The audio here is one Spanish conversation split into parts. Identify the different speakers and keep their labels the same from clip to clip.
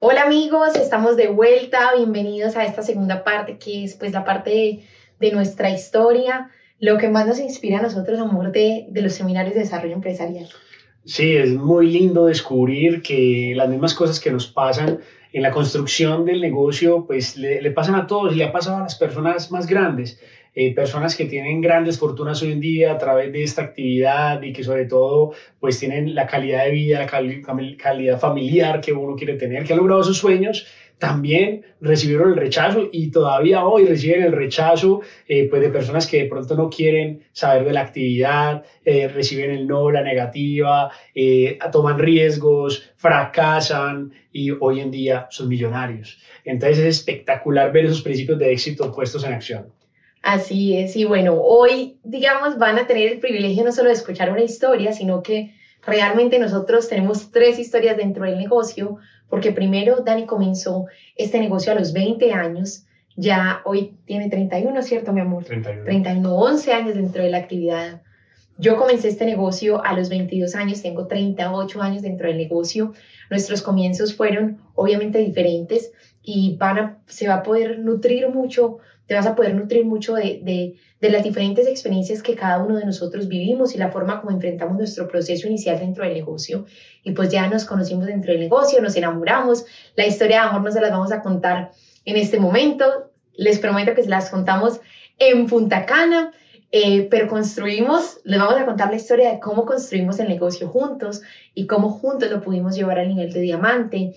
Speaker 1: Hola amigos, estamos de vuelta, bienvenidos a esta segunda parte que es pues la parte de, nuestra historia, lo que más nos inspira a nosotros, amor, de, de los seminarios de desarrollo empresarial.
Speaker 2: Sí, es muy lindo descubrir que las mismas cosas que nos pasan en la construcción del negocio, pues le, le pasan a todos y le ha pasado a las personas más grandes. Eh, personas que tienen grandes fortunas hoy en día a través de esta actividad y que sobre todo pues tienen la calidad de vida, la calidad familiar que uno quiere tener, que ha logrado sus sueños, también recibieron el rechazo y todavía hoy reciben el rechazo eh, pues de personas que de pronto no quieren saber de la actividad, eh, reciben el no, la negativa, toman riesgos, fracasan y hoy en día son millonarios. Entonces es espectacular ver esos principios de éxito puestos en acción.
Speaker 1: Así es, y bueno, hoy, digamos, van a tener el privilegio no solo de escuchar una historia, sino que realmente nosotros tenemos tres historias dentro del negocio, porque primero Dani comenzó este negocio a los 20 años, ya hoy tiene 31, ¿cierto, mi amor?
Speaker 2: 31.
Speaker 1: 31, 11 años dentro de la actividad. Yo comencé este negocio a los 22 años, tengo 38 años dentro del negocio. Nuestros comienzos fueron obviamente diferentes y van a, se va a poder nutrir mucho te vas a poder nutrir mucho de, de, de, las diferentes experiencias que cada uno de nosotros vivimos y la forma como enfrentamos nuestro proceso inicial dentro del negocio. Y pues ya nos conocimos dentro del negocio, nos enamoramos. La historia de amor no se las vamos a contar en este momento. Les prometo que se las contamos en Punta Cana. Eh, pero construimos, les vamos a contar la historia de cómo construimos el negocio juntos y cómo juntos lo pudimos llevar al nivel de diamante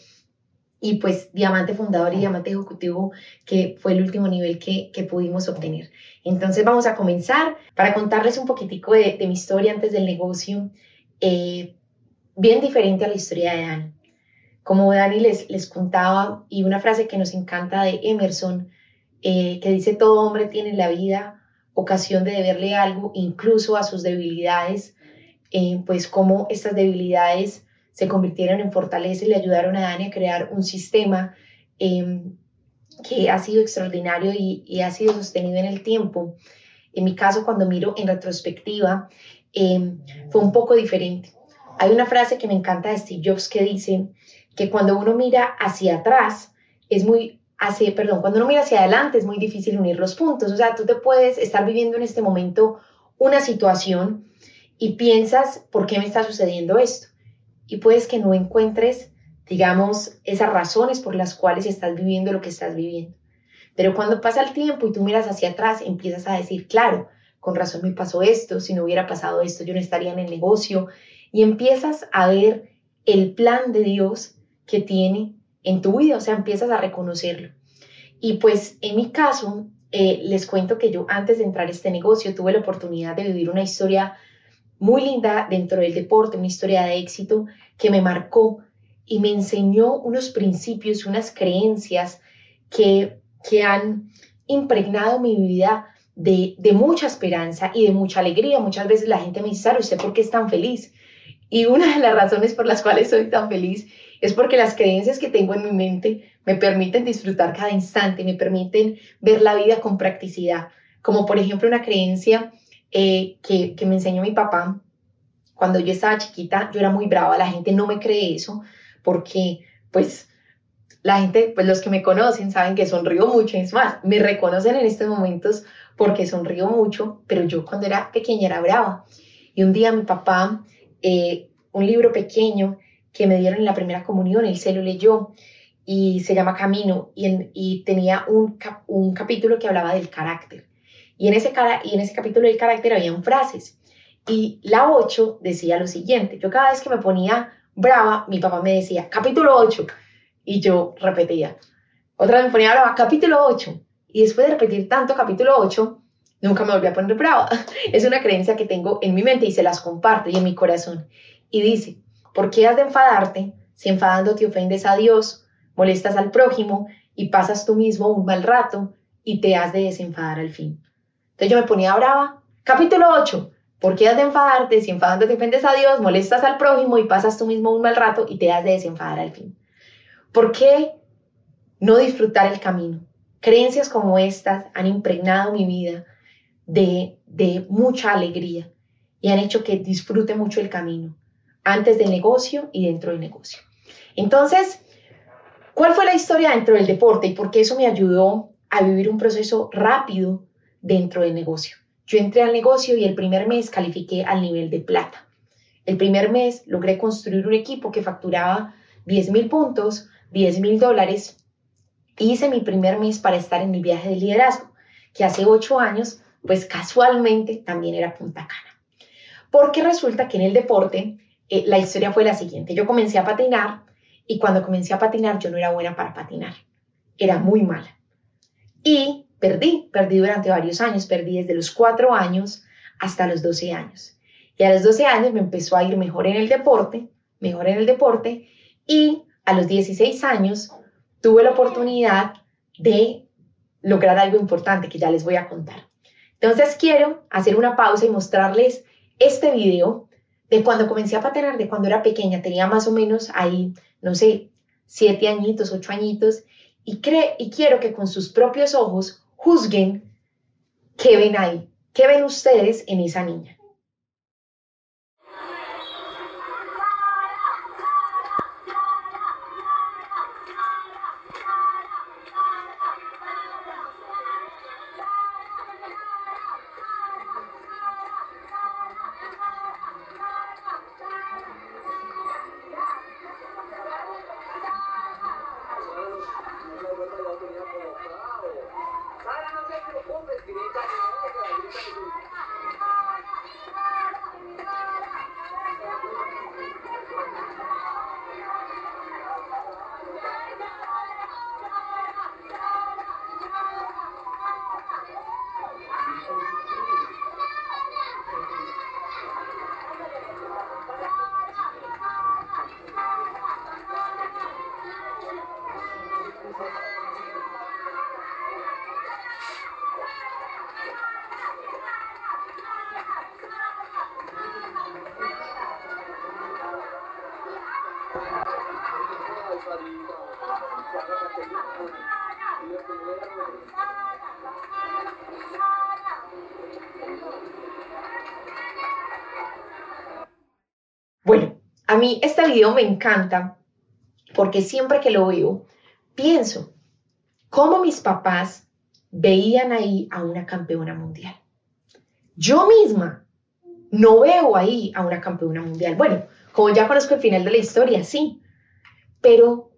Speaker 1: y pues diamante fundador y diamante ejecutivo, que fue el último nivel que, que pudimos obtener. Entonces vamos a comenzar para contarles un poquitico de, de mi historia antes del negocio, eh, bien diferente a la historia de Dani. Como Dani les, les contaba, y una frase que nos encanta de Emerson, eh, que dice, todo hombre tiene en la vida ocasión de deberle algo, incluso a sus debilidades, eh, pues como estas debilidades se convirtieron en fortaleza y le ayudaron a Dani a crear un sistema em, que ha sido extraordinario y, ha sido sostenido en el tiempo. En mi caso, cuando miro en retrospectiva, em, fue un poco diferente. Hay una frase que me encanta de Steve Jobs que dice que cuando uno mira hacia atrás, es muy, hacia, perdón, cuando uno mira hacia adelante es muy difícil unir los puntos. O sea, tú te puedes estar viviendo en este momento una situación y piensas, ¿por qué me está sucediendo esto? Y puedes que no encuentres, digamos, esas razones por las cuales estás viviendo lo que estás viviendo. Pero cuando pasa el tiempo y tú miras hacia atrás, empiezas a decir, claro, con razón me pasó esto, si no hubiera pasado esto, yo no estaría en el negocio. Y empiezas a ver el plan de Dios que tiene en tu vida, o sea, empiezas a reconocerlo. Y pues en mi caso, eh, les cuento que yo antes de entrar a este negocio tuve la oportunidad de vivir una historia muy linda dentro del deporte, una historia de éxito que me marcó y me enseñó unos principios, unas creencias que, que han impregnado mi vida de, de, mucha esperanza y de mucha alegría. Muchas veces la gente me dice, Sara, ¿usted por qué es tan feliz? Y una de las razones por las cuales soy tan feliz es porque las creencias que tengo en mi mente me permiten disfrutar cada instante, me permiten ver la vida con practicidad. Como por ejemplo una creencia eh, que, que me enseñó mi papá. Cuando yo estaba chiquita, yo era muy brava, la gente no me cree eso, porque pues la gente, pues los que me conocen saben que sonrío mucho, es más, me reconocen en estos momentos porque sonrío mucho, pero yo cuando era pequeña era brava. Y un día mi papá, eh, un libro pequeño que me dieron en la primera comunión, él se lo leyó y se llama Camino y, y tenía un, un capítulo que hablaba del carácter. Y en ese, cara, y en ese capítulo del carácter habían frases. Y la 8 decía lo siguiente, yo cada vez que me ponía brava, mi papá me decía, capítulo 8, y yo repetía. Otra vez me ponía brava, capítulo 8. Y después de repetir tanto capítulo 8, nunca me volví a poner brava. Es una creencia que tengo en mi mente y se las comparto y en mi corazón. Y dice, ¿por qué has de enfadarte si enfadándote ofendes a Dios, molestas al prójimo y pasas tú mismo un mal rato y te has de desenfadar al fin? Entonces yo me ponía brava. Capítulo 8. ¿Por qué has de enfadarte? Si enfadándote ofendes a Dios, molestas al prójimo y pasas tú mismo un mal rato y te has de desenfadar al fin. ¿Por qué no disfrutar el camino? Creencias como estas han impregnado mi vida de, de mucha alegría y han hecho que disfrute mucho el camino, antes del negocio y dentro del negocio. Entonces, ¿Cuál fue la historia dentro del deporte y por qué eso me ayudó a vivir un proceso rápido dentro del negocio? Yo entré al negocio y el primer mes califiqué al nivel de plata. El primer mes logré construir un equipo que facturaba 10 mil puntos, 10 mil dólares. Hice mi primer mes para estar en el viaje de liderazgo, que hace ocho años, pues casualmente también era Punta Cana. Porque resulta que en el deporte eh, la historia fue la siguiente. Yo comencé a patinar y cuando comencé a patinar yo no era buena para patinar. Era muy mala. Y perdí, perdí durante varios años, perdí desde los cuatro años hasta los 12 años. Y a los 12 años me empezó a ir mejor en el deporte, mejor en el deporte, y a los 16 años tuve la oportunidad de lograr algo importante que ya les voy a contar. Entonces quiero hacer una pausa y mostrarles este video de cuando comencé a patinar, de cuando era pequeña, tenía más o menos ahí, no sé, siete añitos, ocho añitos, y, cree, y quiero que con sus propios ojos juzguen qué ven ahí, qué ven ustedes en esa niña. Bueno, a mí este video me encanta porque siempre que lo veo, pienso cómo mis papás veían ahí a una campeona mundial. Yo misma no veo ahí a una campeona mundial. Bueno, como ya conozco el final de la historia, sí, pero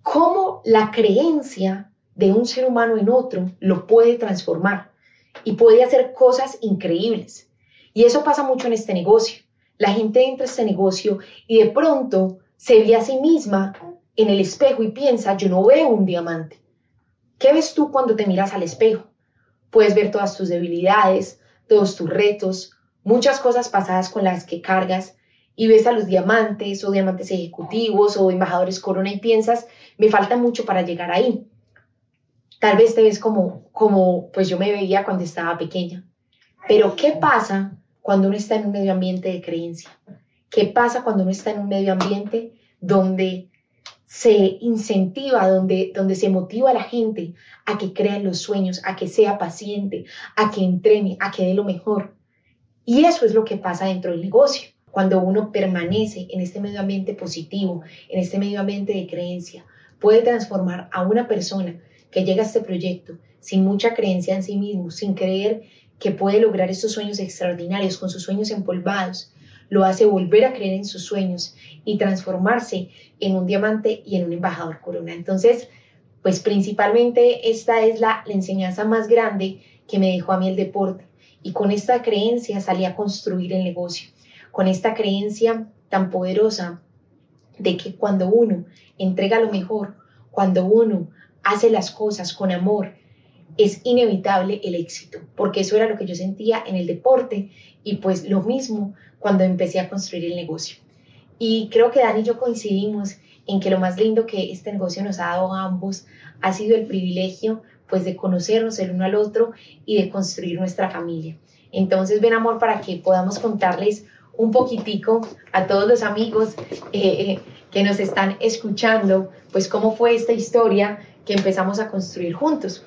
Speaker 1: cómo la creencia de un ser humano en otro lo puede transformar y puede hacer cosas increíbles. Y eso pasa mucho en este negocio. La gente entra a este negocio y de pronto se ve a sí misma en el espejo y piensa, yo no veo un diamante. ¿Qué ves tú cuando te miras al espejo? Puedes ver todas tus debilidades, todos tus retos, muchas cosas pasadas con las que cargas y ves a los diamantes o diamantes ejecutivos o embajadores corona y piensas, me falta mucho para llegar ahí. Tal vez te ves como, como pues yo me veía cuando estaba pequeña. Pero ¿qué pasa cuando uno está en un medio ambiente de creencia? ¿Qué pasa cuando uno está en un medio ambiente donde se incentiva, donde, donde se motiva a la gente a que crea en los sueños, a que sea paciente, a que entrene, a que dé lo mejor? Y eso es lo que pasa dentro del negocio. Cuando uno permanece en este medio ambiente positivo, en este medio ambiente de creencia, puede transformar a una persona que llega a este proyecto sin mucha creencia en sí mismo, sin creer que puede lograr estos sueños extraordinarios con sus sueños empolvados, lo hace volver a creer en sus sueños y transformarse en un diamante y en un embajador corona. Entonces, pues principalmente esta es la, enseñanza más grande que me dejó a mí el deporte. Y con esta creencia salí a construir el negocio, con esta creencia tan poderosa de que cuando uno entrega lo mejor, cuando uno hace las cosas con amor, es inevitable el éxito, porque eso era lo que yo sentía en el deporte y pues lo mismo cuando empecé a construir el negocio. Y creo que Dani y yo coincidimos en que lo más lindo que este negocio nos ha dado a ambos ha sido el privilegio pues de conocernos el uno al otro y de construir nuestra familia. Entonces ven amor para que podamos contarles un poquitico a todos los amigos eh, eh, que nos están escuchando, pues cómo fue esta historia que empezamos a construir juntos.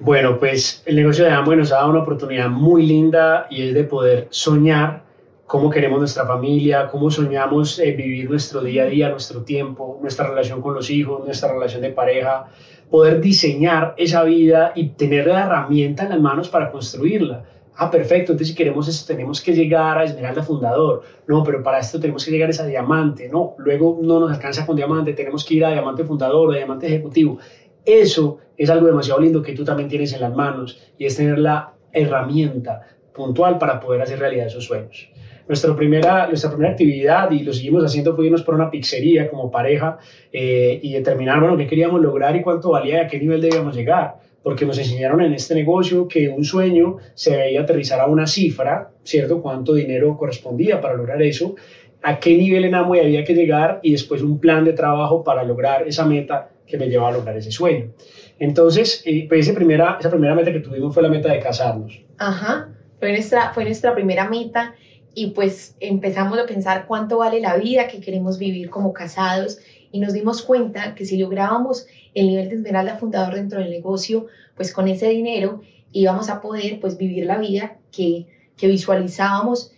Speaker 2: Bueno, pues el negocio de Amway nos ha dado una oportunidad muy linda y es de poder soñar cómo queremos nuestra familia, cómo soñamos eh, vivir nuestro día a día, nuestro tiempo, nuestra relación con los hijos, nuestra relación de pareja, poder diseñar esa vida y tener la herramienta en las manos para construirla. Ah, perfecto, entonces si queremos eso tenemos que llegar a Esmeralda Fundador. No, pero para esto tenemos que llegar a esa Diamante. No, luego no nos alcanza con Diamante, tenemos que ir a Diamante Fundador o Diamante Ejecutivo. Eso es algo demasiado lindo que tú también tienes en las manos y es tener la herramienta puntual para poder hacer realidad esos sueños. Nuestra primera, nuestra primera actividad, y lo seguimos haciendo, fue irnos por una pizzería como pareja eh, y determinar, bueno, qué queríamos lograr y cuánto valía y a qué nivel debíamos llegar. Porque nos enseñaron en este negocio que un sueño se debía aterrizar a una cifra, ¿cierto? Cuánto dinero correspondía para lograr eso, a qué nivel en Amway había que llegar y después un plan de trabajo para lograr esa meta que me llevaba a lograr ese sueño. Entonces, eh, pues esa primera, esa primera meta que tuvimos fue la meta de casarnos.
Speaker 1: Ajá, fue nuestra, fue nuestra primera meta y pues empezamos a pensar cuánto vale la vida que queremos vivir como casados y nos dimos cuenta que si lográbamos el nivel de Esmeralda fundador dentro del negocio, pues con ese dinero íbamos a poder pues vivir la vida que, que visualizábamos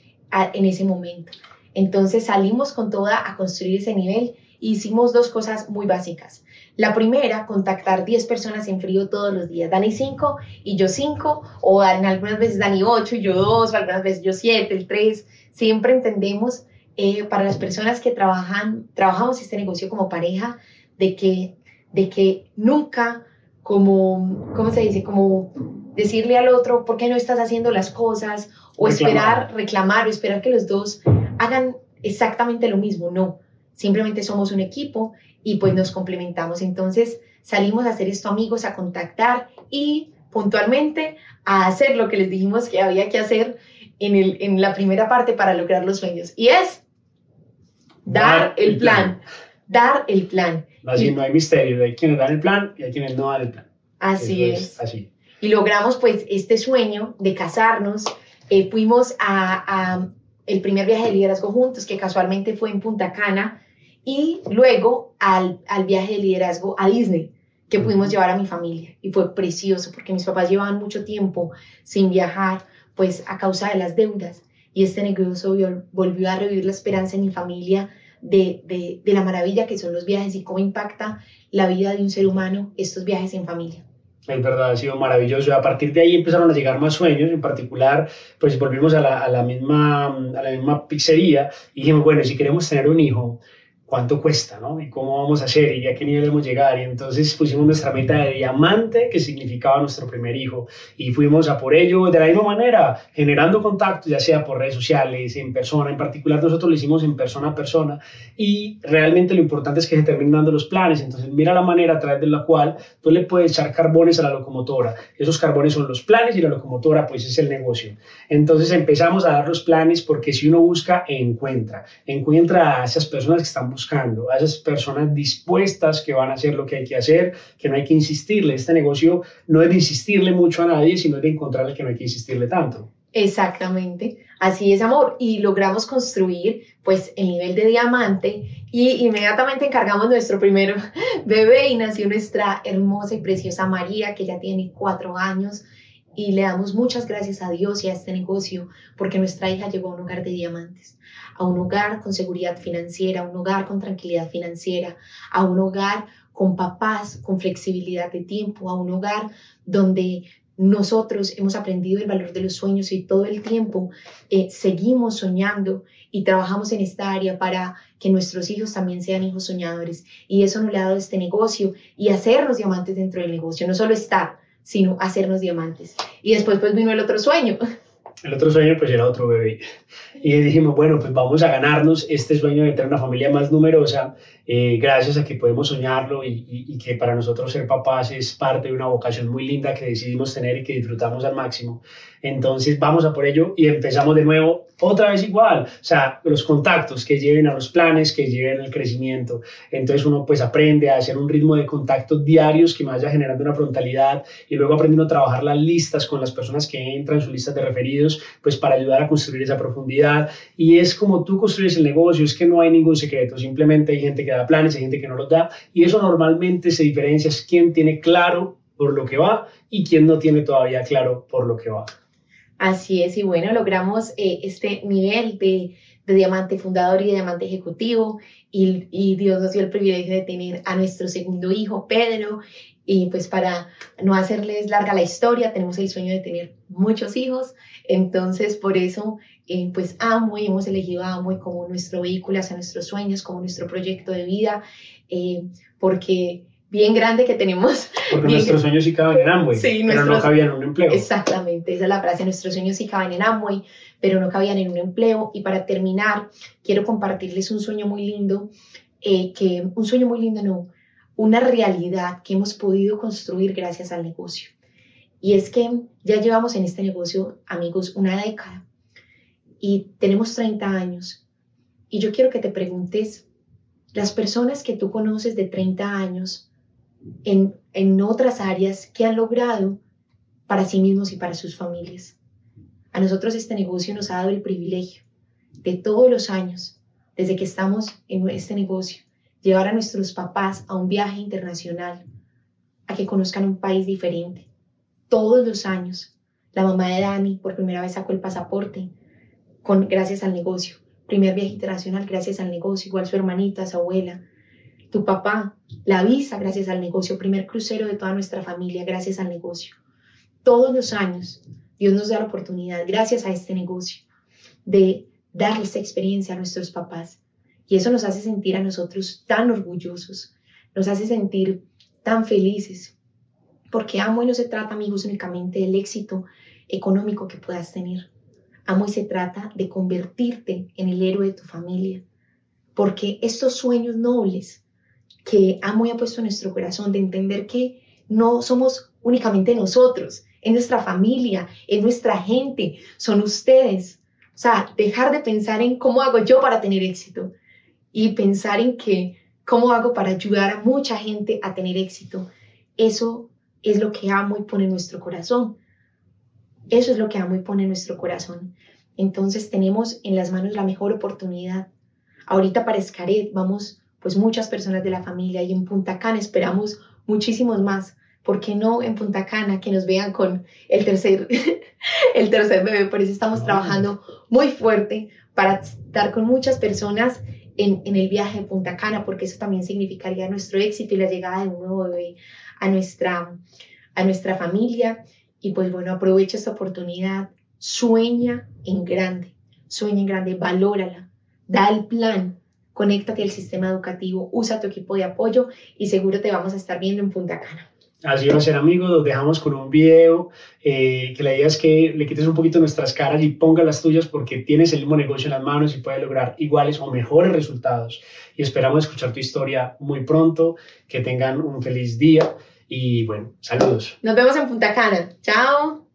Speaker 1: en ese momento. Entonces salimos con toda a construir ese nivel e hicimos dos cosas muy básicas. La primera, contactar 10 personas en frío todos los días. Dani 5 y yo 5, o algunas veces Dani 8 y yo 2, o algunas veces yo 7, el 3. Siempre entendemos eh, para las personas que trabajan, trabajamos este negocio como pareja, de que, de que nunca como, ¿cómo se dice? Como decirle al otro, ¿por qué no estás haciendo las cosas? O esperar, reclamar, o esperar que los dos hagan exactamente lo mismo. No, simplemente somos un equipo y pues nos complementamos. Entonces salimos a hacer esto amigos, a contactar y puntualmente a hacer lo que les dijimos que había que hacer en, el, en la primera parte para lograr los sueños. Y es dar, el, plan, Dar el plan.
Speaker 2: Así no hay misterio, hay quienes dan el plan y hay quienes no dan el plan.
Speaker 1: Así es. Así. Y logramos pues este sueño de casarnos. Eh, fuimos a, a el primer viaje de liderazgo juntos, que casualmente fue en Punta Cana, y luego al, al viaje de liderazgo a Disney que pudimos llevar a mi familia y fue precioso porque mis papás llevaban mucho tiempo sin viajar pues a causa de las deudas y este negocio volvió a revivir la esperanza en mi familia de, de, de la maravilla que son los viajes y cómo impacta la vida de un ser humano estos viajes en familia.
Speaker 2: Es verdad, ha sido maravilloso. A partir de ahí empezaron a llegar más sueños, en particular, pues volvimos a la, a la misma, a la misma pizzería y dijimos, bueno, si queremos tener un hijo, cuánto cuesta, ¿no? Y cómo vamos a hacer y a qué nivel debemos llegar. Y entonces pusimos nuestra meta de diamante, que significaba nuestro primer hijo, y fuimos a por ello de la misma manera, generando contactos, ya sea por redes sociales, en persona. En particular, nosotros lo hicimos en persona a persona. Y realmente lo importante es que se terminen dando los planes. Entonces, mira la manera a través de la cual tú le puedes echar carbones a la locomotora. Esos carbones son los planes y la locomotora, pues, es el negocio. Entonces, empezamos a dar los planes porque si uno busca, encuentra. Encuentra a esas personas que están buscando, a esas personas dispuestas que van a hacer lo que hay que hacer, que no hay que insistirle. Este negocio no es de insistirle mucho a nadie, sino de encontrar que no hay que insistirle tanto.
Speaker 1: Exactamente, así es amor. Y logramos construir pues el nivel de diamante y inmediatamente encargamos nuestro primer bebé y nació nuestra hermosa y preciosa María que ya tiene cuatro años y le damos muchas gracias a Dios y a este negocio porque nuestra hija llegó a un hogar de diamantes, a un hogar con seguridad financiera, a un hogar con tranquilidad financiera, a un hogar con papás, con flexibilidad de tiempo, a un hogar donde nosotros hemos aprendido el valor de los sueños y todo el tiempo eh, seguimos soñando y trabajamos en esta área para que nuestros hijos también sean hijos soñadores. Y eso nos le ha dado este negocio y hacernos diamantes dentro del negocio, no solo estar, sino hacernos diamantes. Y después pues vino el otro sueño.
Speaker 2: El otro sueño pues era otro bebé. Y dijimos, bueno, pues vamos a ganarnos este sueño de tener una familia más numerosa, eh, gracias a que podemos soñarlo y, y, que para nosotros ser papás es parte de una vocación muy linda que decidimos tener y que disfrutamos al máximo. Entonces vamos a por ello y empezamos de nuevo otra vez igual, o sea, los contactos que lleven a los planes, que lleven al crecimiento. Entonces uno pues aprende a hacer un ritmo de contactos diarios que me vaya generando una frontalidad y luego aprendiendo a trabajar las listas con las personas que entran, sus listas de referidos, pues para ayudar a construir esa profundidad. Y es como tú construyes el negocio, es que no hay ningún secreto, simplemente hay gente que da planes, hay gente que no los da y eso normalmente se diferencia es quién tiene claro por lo que va y quién no tiene todavía claro por lo que va.
Speaker 1: Así es, y bueno, logramos eh, este nivel de, de, diamante fundador y diamante ejecutivo, y, y, Dios nos dio el privilegio de tener a nuestro segundo hijo, Pedro, y pues para no hacerles larga la historia, tenemos el sueño de tener muchos hijos, entonces por eso eh, pues amo y hemos elegido a Amo como nuestro vehículo hacia nuestros sueños, como nuestro proyecto de vida, eh, porque bien grande que tenemos.
Speaker 2: Porque nuestros sueños sí caben en Amway, sí, pero no cabían en un empleo.
Speaker 1: Exactamente, esa es la frase, nuestros sueños sí caben en Amway, pero no cabían en un empleo. Y para terminar, quiero compartirles un sueño muy lindo, eh, que un sueño muy lindo no, una realidad que hemos podido construir gracias al negocio. Y es que ya llevamos en este negocio, amigos, una década y tenemos 30 años. Y yo quiero que te preguntes, las personas que tú conoces de 30 años en, en otras áreas, ¿qué han logrado para sí mismos y para sus familias? A nosotros este negocio nos ha dado el privilegio de todos los años, desde que estamos en este negocio, llevar a nuestros papás a un viaje internacional, a que conozcan un país diferente. Todos los años, la mamá de Dani por primera vez sacó el pasaporte con, gracias al negocio. Primer viaje internacional gracias al negocio, igual su hermanita, su abuela, tu papá, la visa gracias al negocio, primer crucero de toda nuestra familia gracias al negocio. Todos los años Dios nos da la oportunidad, gracias a este negocio, de darle esta experiencia a nuestros papás y eso nos hace sentir a nosotros tan orgullosos, nos hace sentir tan felices, porque amo y no se trata, amigos, únicamente del éxito económico que puedas tener. Amo y se trata de convertirte en el héroe de tu familia, porque estos sueños nobles que amo y ha puesto en nuestro corazón de entender que no somos únicamente nosotros, en nuestra familia, en nuestra gente, son ustedes. O sea, dejar de pensar en cómo hago yo para tener éxito, y pensar en que cómo hago para ayudar a mucha gente a tener éxito. Eso es lo que amo y pone en nuestro corazón. Eso es lo que amo y pone en nuestro corazón. Entonces tenemos en las manos la mejor oportunidad. Ahorita para Escaret vamos pues muchas personas de la familia y en Punta Cana esperamos muchísimos más. ¿Por qué no en Punta Cana que nos vean con el tercer, el tercer bebé? Por eso estamos trabajando muy fuerte para estar con muchas personas en, el viaje a Punta Cana, porque eso también significaría nuestro éxito y la llegada de un nuevo bebé a nuestra, a nuestra familia. Y pues bueno, aprovecha esta oportunidad, sueña en grande, sueña en grande, valórala, da el plan, conéctate al sistema educativo, usa tu equipo de apoyo y seguro te vamos a estar viendo en Punta Cana.
Speaker 2: Así va a ser, amigos. Los dejamos con un video eh, que la idea es que le quites un poquito nuestras caras y pongas las tuyas porque tienes el mismo negocio en las manos y puedes lograr iguales o mejores resultados. Y esperamos escuchar tu historia muy pronto. Que tengan un feliz día y bueno, saludos.
Speaker 1: Nos vemos en Punta Cana. Chao.